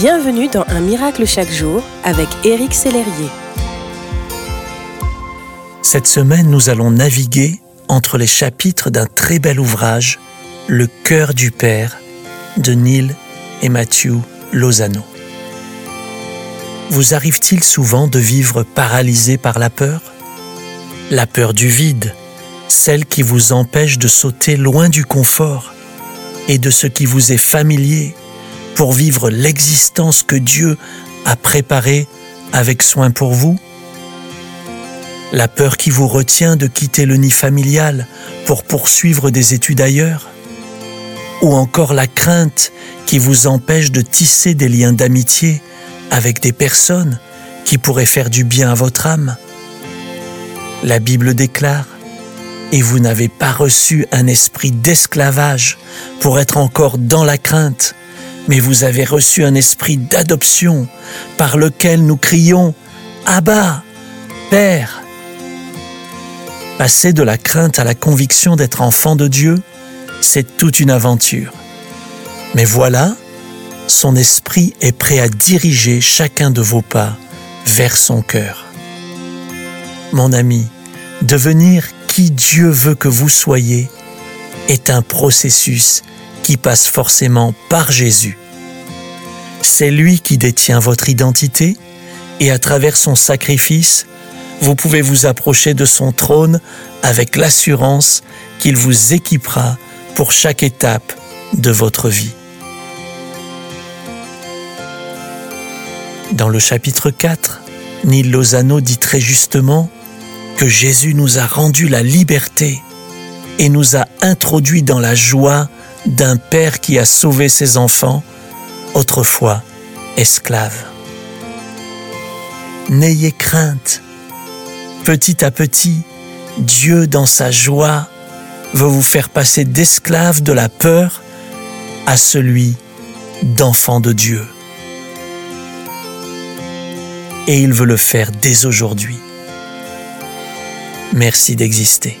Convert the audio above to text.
Bienvenue dans Un miracle chaque jour avec Éric Sellerier. Cette semaine, nous allons naviguer entre les chapitres d'un très bel ouvrage, Le cœur du Père, de Neil et Matthew Lozano. Vous arrive-t-il souvent de vivre paralysé par la peur? La peur du vide, celle qui vous empêche de sauter loin du confort et de ce qui vous est familier pour vivre l'existence que Dieu a préparée avec soin pour vous. La peur qui vous retient de quitter le nid familial pour poursuivre des études ailleurs. Ou encore la crainte qui vous empêche de tisser des liens d'amitié avec des personnes qui pourraient faire du bien à votre âme. La Bible déclare et vous n'avez pas reçu un esprit d'esclavage pour être encore dans la crainte, mais vous avez reçu un esprit d'adoption par lequel nous crions Abba, Père. Passer de la crainte à la conviction d'être enfant de Dieu, c'est toute une aventure. Mais voilà, son esprit est prêt à diriger chacun de vos pas vers son cœur. Mon ami, devenir qui Dieu veut que vous soyez est un processus qui passe forcément par Jésus. C'est lui qui détient votre identité et à travers son sacrifice, vous pouvez vous approcher de son trône avec l'assurance qu'il vous équipera pour chaque étape de votre vie. Dans le chapitre 4, Neil Lozano dit très justement que Jésus nous a rendu la liberté et nous a introduit dans la joie d'un Père qui a sauvé ses enfants, autrefois esclaves. N'ayez crainte. Petit à petit, Dieu, dans sa joie, veut vous faire passer d'esclave de la peur à celui d'enfant de Dieu. Et il veut le faire dès aujourd'hui. Merci d'exister.